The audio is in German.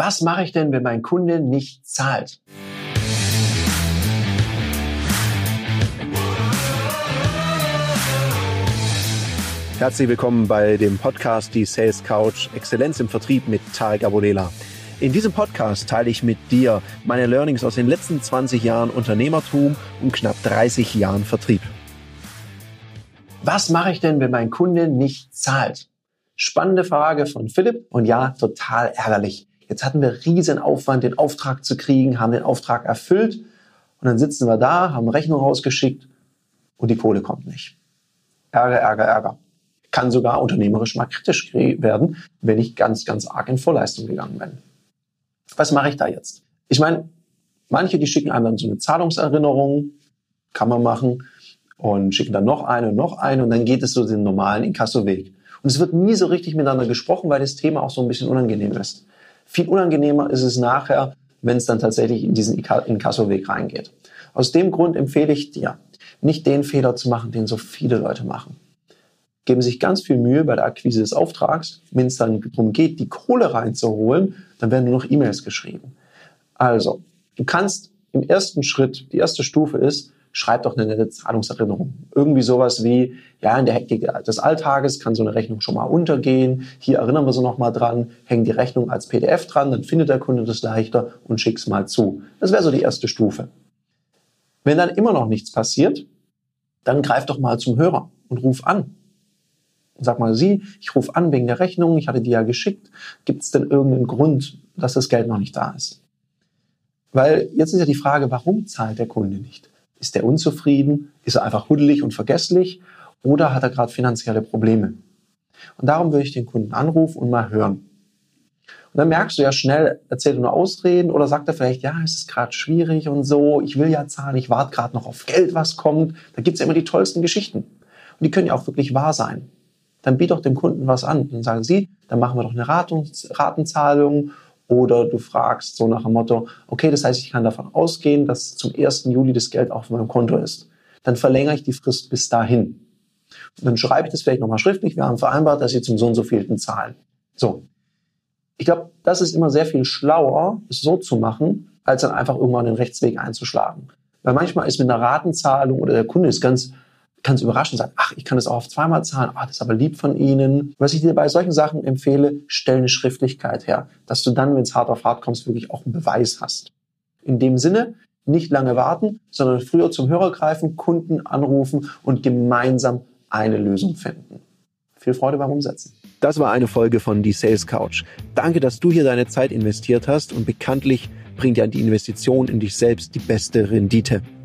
Was mache ich denn, wenn mein Kunde nicht zahlt? Herzlich willkommen bei dem Podcast Die Sales Couch Exzellenz im Vertrieb mit Tarek Abodela. In diesem Podcast teile ich mit dir meine Learnings aus den letzten 20 Jahren Unternehmertum und knapp 30 Jahren Vertrieb. Was mache ich denn, wenn mein Kunde nicht zahlt? Spannende Frage von Philipp und ja, total ärgerlich. Jetzt hatten wir riesen Aufwand, den Auftrag zu kriegen, haben den Auftrag erfüllt und dann sitzen wir da, haben Rechnung rausgeschickt und die Kohle kommt nicht. Ärger, Ärger, Ärger. Kann sogar unternehmerisch mal kritisch werden, wenn ich ganz, ganz arg in Vorleistung gegangen bin. Was mache ich da jetzt? Ich meine, manche, die schicken einem dann so eine Zahlungserinnerung, kann man machen, und schicken dann noch eine und noch eine und dann geht es so den normalen Inkasso-Weg. Und es wird nie so richtig miteinander gesprochen, weil das Thema auch so ein bisschen unangenehm ist. Viel unangenehmer ist es nachher, wenn es dann tatsächlich in diesen Inkasso-Weg reingeht. Aus dem Grund empfehle ich dir, nicht den Fehler zu machen, den so viele Leute machen. Geben sich ganz viel Mühe bei der Akquise des Auftrags. Wenn es dann darum geht, die Kohle reinzuholen, dann werden nur noch E-Mails geschrieben. Also, du kannst im ersten Schritt, die erste Stufe ist, schreib doch eine nette Zahlungserinnerung. Irgendwie sowas wie, ja, in der Hektik des Alltages kann so eine Rechnung schon mal untergehen. Hier erinnern wir sie noch mal dran, hängen die Rechnung als PDF dran, dann findet der Kunde das leichter und schick's mal zu. Das wäre so die erste Stufe. Wenn dann immer noch nichts passiert, dann greif doch mal zum Hörer und ruf an. sag mal, Sie, ich rufe an wegen der Rechnung, ich hatte die ja geschickt. Gibt es denn irgendeinen Grund, dass das Geld noch nicht da ist? Weil jetzt ist ja die Frage, warum zahlt der Kunde nicht? Ist er unzufrieden? Ist er einfach huddelig und vergesslich? Oder hat er gerade finanzielle Probleme? Und darum würde ich den Kunden anrufen und mal hören. Und dann merkst du ja schnell, erzählt er nur Ausreden oder sagt er vielleicht, ja, es ist gerade schwierig und so, ich will ja zahlen, ich warte gerade noch auf Geld, was kommt. Da gibt's ja immer die tollsten Geschichten. Und die können ja auch wirklich wahr sein. Dann biet doch dem Kunden was an. Dann sagen sie, dann machen wir doch eine Ratenzahlung oder du fragst so nach dem Motto, okay, das heißt, ich kann davon ausgehen, dass zum 1. Juli das Geld auf meinem Konto ist. Dann verlängere ich die Frist bis dahin. Und dann schreibe ich das vielleicht nochmal schriftlich. Wir haben vereinbart, dass Sie zum so und so vielten zahlen. So. Ich glaube, das ist immer sehr viel schlauer, es so zu machen, als dann einfach irgendwann den Rechtsweg einzuschlagen. Weil manchmal ist mit einer Ratenzahlung oder der Kunde ist ganz kannst überraschen und sagen, ach, ich kann das auch auf zweimal zahlen, ach, das ist aber lieb von Ihnen. Was ich dir bei solchen Sachen empfehle, stell eine Schriftlichkeit her, dass du dann, wenn es hart auf hart kommst, wirklich auch einen Beweis hast. In dem Sinne, nicht lange warten, sondern früher zum Hörer greifen, Kunden anrufen und gemeinsam eine Lösung finden. Viel Freude beim Umsetzen. Das war eine Folge von Die Sales Couch. Danke, dass du hier deine Zeit investiert hast und bekanntlich bringt ja die Investition in dich selbst die beste Rendite.